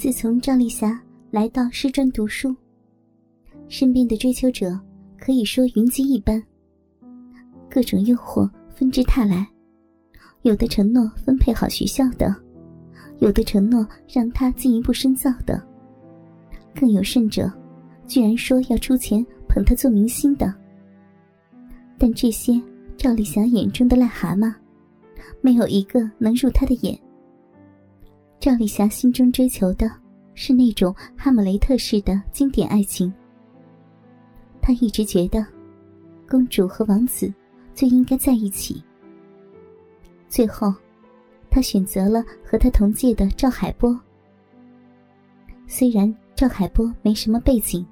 自从赵丽霞来到师专读书，身边的追求者可以说云集一般，各种诱惑纷至沓来，有的承诺分配好学校的，有的承诺让她进一步深造的，更有甚者，居然说要出钱捧她做明星的。但这些赵丽霞眼中的癞蛤蟆，没有一个能入她的眼。赵丽霞心中追求的是那种哈姆雷特式的经典爱情。她一直觉得，公主和王子最应该在一起。最后，她选择了和他同届的赵海波。虽然赵海波没什么背景，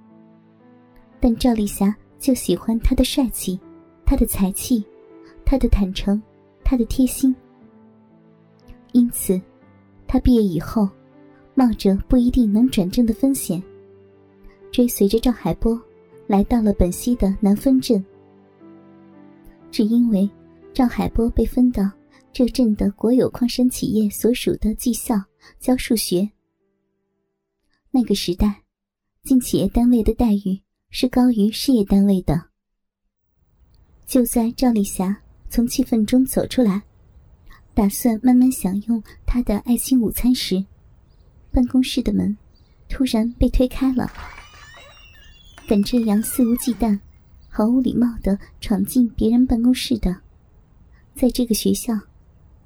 但赵丽霞就喜欢他的帅气，他的才气，他的坦诚，他的贴心。因此。他毕业以后，冒着不一定能转正的风险，追随着赵海波，来到了本溪的南丰镇。只因为赵海波被分到这镇的国有矿山企业所属的技校教数学。那个时代，进企业单位的待遇是高于事业单位的。就在赵丽霞从气愤中走出来。打算慢慢享用他的爱心午餐时，办公室的门突然被推开了。敢这样肆无忌惮、毫无礼貌的闯进别人办公室的，在这个学校，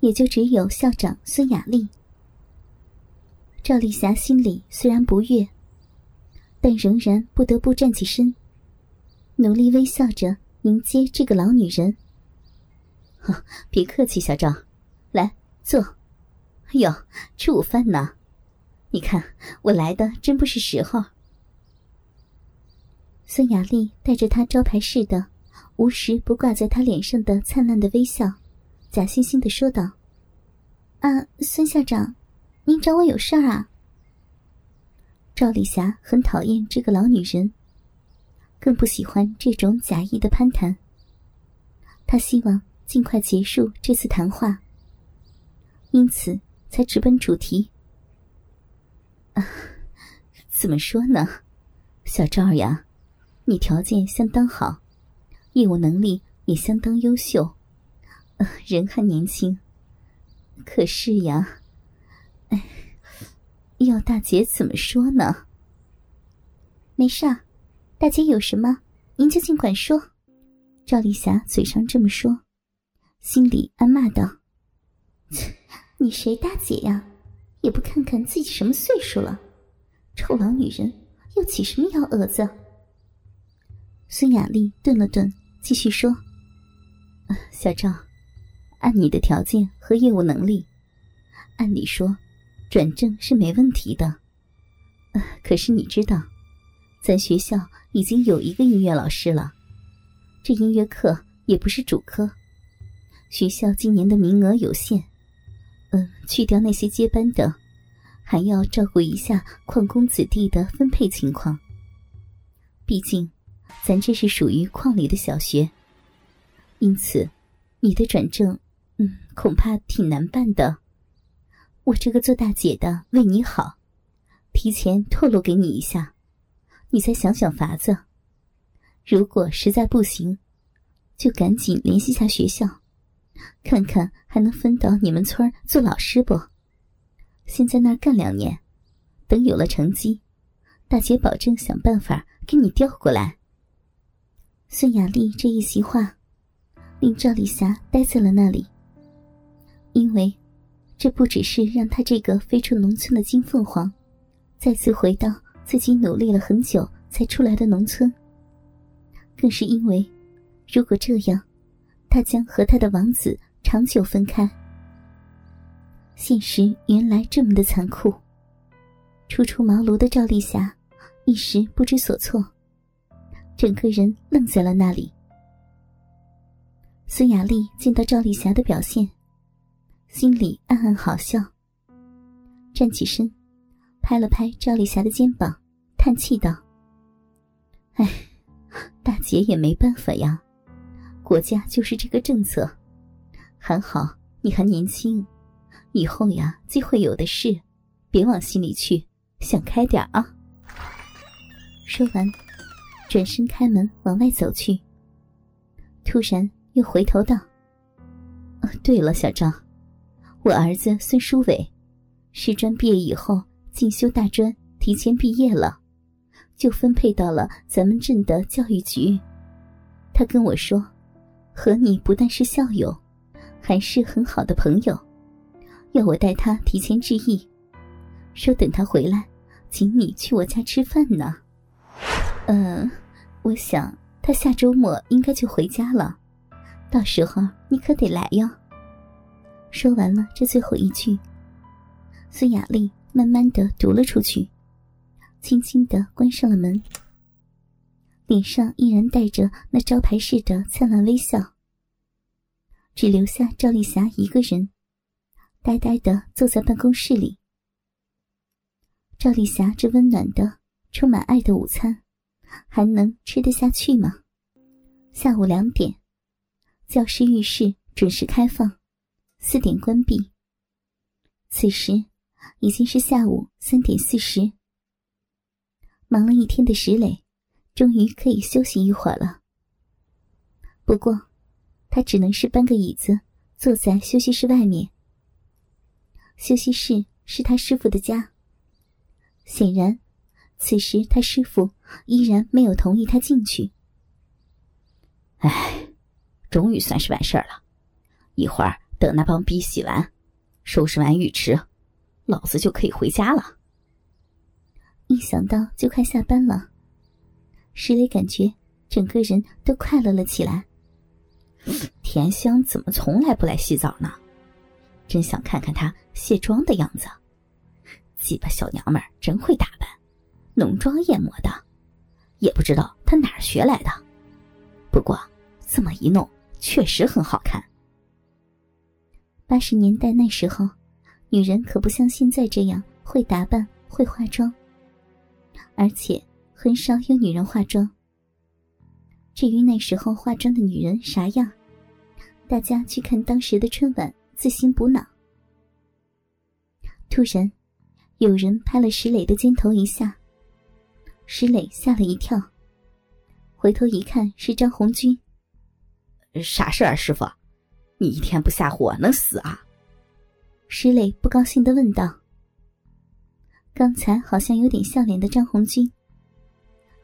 也就只有校长孙雅丽。赵丽霞心里虽然不悦，但仍然不得不站起身，努力微笑着迎接这个老女人。别客气，小赵。坐，哎呦，吃午饭呢？你看我来的真不是时候。孙雅丽带着她招牌式的、无时不挂在她脸上的灿烂的微笑，假惺惺的说道：“啊，孙校长，您找我有事儿啊？”赵丽霞很讨厌这个老女人，更不喜欢这种假意的攀谈。她希望尽快结束这次谈话。因此，才直奔主题。啊，怎么说呢，小赵呀，你条件相当好，业务能力也相当优秀，呃，人还年轻。可是呀，哎，要大姐怎么说呢？没事，大姐有什么，您就尽管说。赵丽霞嘴上这么说，心里暗骂道。你谁大姐呀？也不看看自己什么岁数了，臭老女人，又起什么幺蛾子？孙雅丽顿了顿，继续说：“小赵，按你的条件和业务能力，按理说，转正是没问题的。可是你知道，咱学校已经有一个音乐老师了，这音乐课也不是主科，学校今年的名额有限。”嗯，去掉那些接班的，还要照顾一下矿工子弟的分配情况。毕竟，咱这是属于矿里的小学，因此，你的转正，嗯，恐怕挺难办的。我这个做大姐的为你好，提前透露给你一下，你再想想法子。如果实在不行，就赶紧联系下学校。看看还能分到你们村做老师不？先在那儿干两年，等有了成绩，大姐保证想办法给你调过来。孙雅丽这一席话，令赵丽霞呆在了那里，因为这不只是让她这个飞出农村的金凤凰，再次回到自己努力了很久才出来的农村，更是因为，如果这样。他将和他的王子长久分开。现实原来这么的残酷。初出茅庐的赵丽霞一时不知所措，整个人愣在了那里。孙雅丽见到赵丽霞的表现，心里暗暗好笑，站起身，拍了拍赵丽霞的肩膀，叹气道：“哎，大姐也没办法呀。”国家就是这个政策，还好你还年轻，以后呀机会有的是，别往心里去，想开点啊。说完，转身开门往外走去。突然又回头道：“对了，小张，我儿子孙书伟，师专毕业以后进修大专，提前毕业了，就分配到了咱们镇的教育局。他跟我说，和你不但是校友，还是很好的朋友，要我带他提前致意，说等他回来，请你去我家吃饭呢。嗯，我想。”他下周末应该就回家了，到时候你可得来哟。说完了这最后一句，孙雅丽慢慢的读了出去，轻轻的关上了门，脸上依然带着那招牌式的灿烂微笑，只留下赵丽霞一个人，呆呆的坐在办公室里。赵丽霞这温暖的、充满爱的午餐。还能吃得下去吗？下午两点，教师浴室准时开放，四点关闭。此时已经是下午三点四十。忙了一天的石磊，终于可以休息一会儿了。不过，他只能是搬个椅子坐在休息室外面。休息室是他师傅的家，显然。此时，他师傅依然没有同意他进去。唉，终于算是完事儿了。一会儿等那帮逼洗完，收拾完浴池，老子就可以回家了。一想到就快下班了，石磊感觉整个人都快乐了起来。田香怎么从来不来洗澡呢？真想看看她卸妆的样子。鸡巴小娘们儿真会打扮。浓妆艳抹的，也不知道她哪儿学来的。不过这么一弄，确实很好看。八十年代那时候，女人可不像现在这样会打扮、会化妆，而且很少有女人化妆。至于那时候化妆的女人啥样，大家去看当时的春晚，自行补脑。突然，有人拍了石磊的肩头一下。石磊吓了一跳，回头一看是张红军。啥事啊，师傅？你一天不吓唬我，能死啊？石磊不高兴的问道。刚才好像有点笑脸的张红军，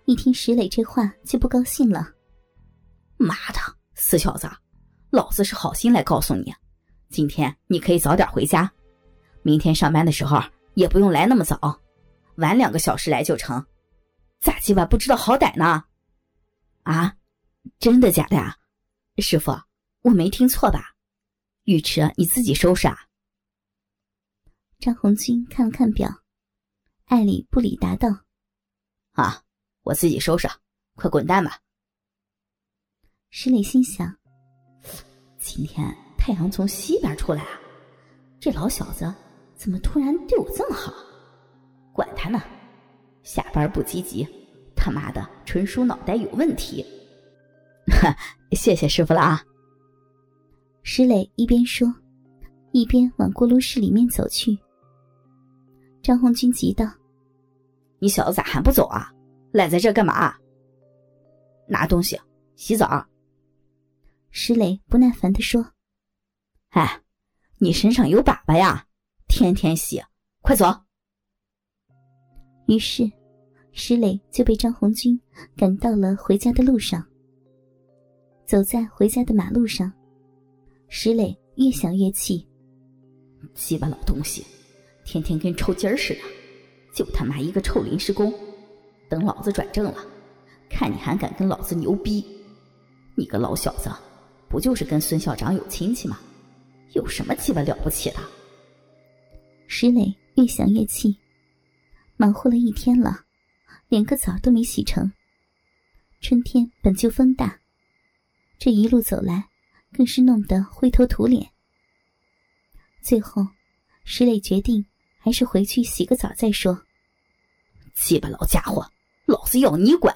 一听石磊这话就不高兴了。妈的，死小子！老子是好心来告诉你，今天你可以早点回家，明天上班的时候也不用来那么早，晚两个小时来就成。咋今晚不知道好歹呢？啊，真的假的啊？师傅，我没听错吧？浴池你自己收拾啊？张红军看了看表，爱理不理答道：“啊，我自己收拾，快滚蛋吧。”石磊心想：今天太阳从西边出来啊，这老小子怎么突然对我这么好？管他呢！下班不积极，他妈的纯属脑袋有问题。哈，谢谢师傅了啊！石磊一边说，一边往锅炉室里面走去。张红军急道：“你小子咋还不走啊？赖在这干嘛？拿东西，洗澡。”石磊不耐烦的说：“哎，你身上有粑粑呀，天天洗，快走。”于是。石磊就被张红军赶到了回家的路上。走在回家的马路上，石磊越想越气：“鸡巴老东西，天天跟抽筋儿似的，就他妈一个臭临时工。等老子转正了，看你还敢跟老子牛逼！你个老小子，不就是跟孙校长有亲戚吗？有什么鸡巴了不起的？”石磊越想越气，忙活了一天了。连个澡都没洗成。春天本就风大，这一路走来，更是弄得灰头土脸。最后，石磊决定还是回去洗个澡再说。鸡巴老家伙，老子要你管！